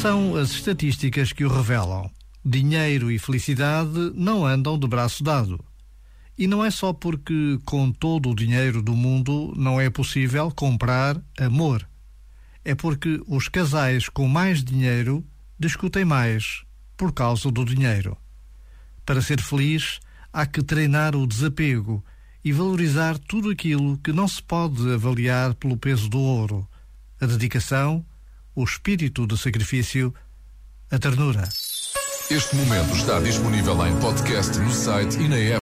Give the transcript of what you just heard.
São as estatísticas que o revelam. Dinheiro e felicidade não andam de braço dado. E não é só porque, com todo o dinheiro do mundo, não é possível comprar amor. É porque os casais com mais dinheiro discutem mais por causa do dinheiro. Para ser feliz, há que treinar o desapego e valorizar tudo aquilo que não se pode avaliar pelo peso do ouro: a dedicação, o espírito de sacrifício, a ternura. Este momento está disponível em podcast no site e na app.